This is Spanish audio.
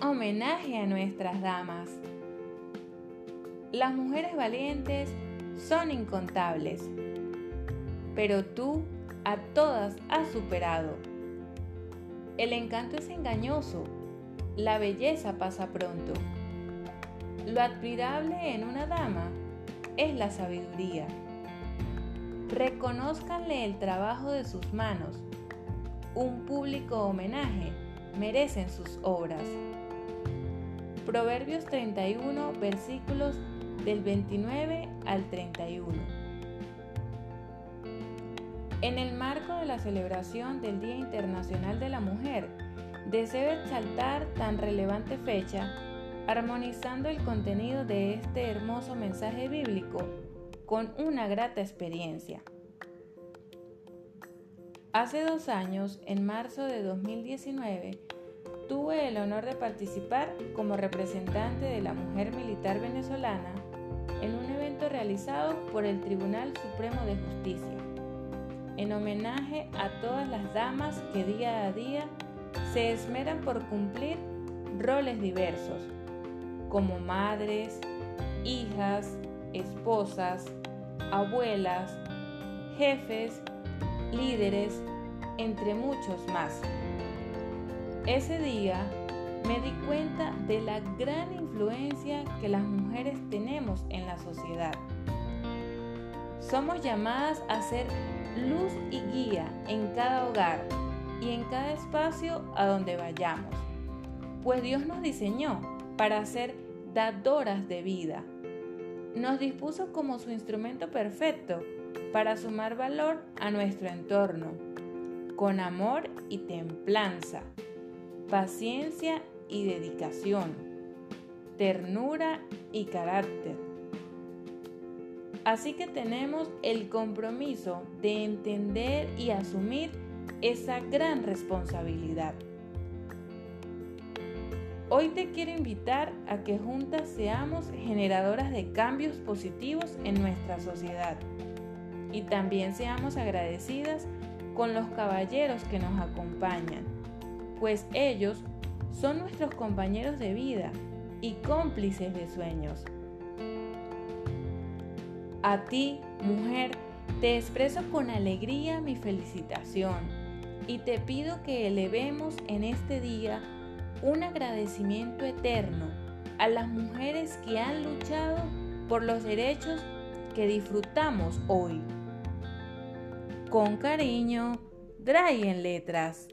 homenaje a nuestras damas. Las mujeres valientes son incontables, pero tú a todas has superado. El encanto es engañoso, la belleza pasa pronto. Lo admirable en una dama es la sabiduría. Reconózcanle el trabajo de sus manos. Un público homenaje merecen sus obras. Proverbios 31, versículos del 29 al 31. En el marco de la celebración del Día Internacional de la Mujer, deseo exaltar tan relevante fecha, armonizando el contenido de este hermoso mensaje bíblico con una grata experiencia. Hace dos años, en marzo de 2019, tuve el honor de participar como representante de la mujer militar venezolana en un evento realizado por el Tribunal Supremo de Justicia, en homenaje a todas las damas que día a día se esmeran por cumplir roles diversos, como madres, hijas, esposas, abuelas, jefes, líderes, entre muchos más. Ese día me di cuenta de la gran influencia que las mujeres tenemos en la sociedad. Somos llamadas a ser luz y guía en cada hogar y en cada espacio a donde vayamos, pues Dios nos diseñó para ser dadoras de vida. Nos dispuso como su instrumento perfecto para sumar valor a nuestro entorno, con amor y templanza paciencia y dedicación, ternura y carácter. Así que tenemos el compromiso de entender y asumir esa gran responsabilidad. Hoy te quiero invitar a que juntas seamos generadoras de cambios positivos en nuestra sociedad y también seamos agradecidas con los caballeros que nos acompañan pues ellos son nuestros compañeros de vida y cómplices de sueños. A ti, mujer, te expreso con alegría mi felicitación y te pido que elevemos en este día un agradecimiento eterno a las mujeres que han luchado por los derechos que disfrutamos hoy. Con cariño, Dry Letras.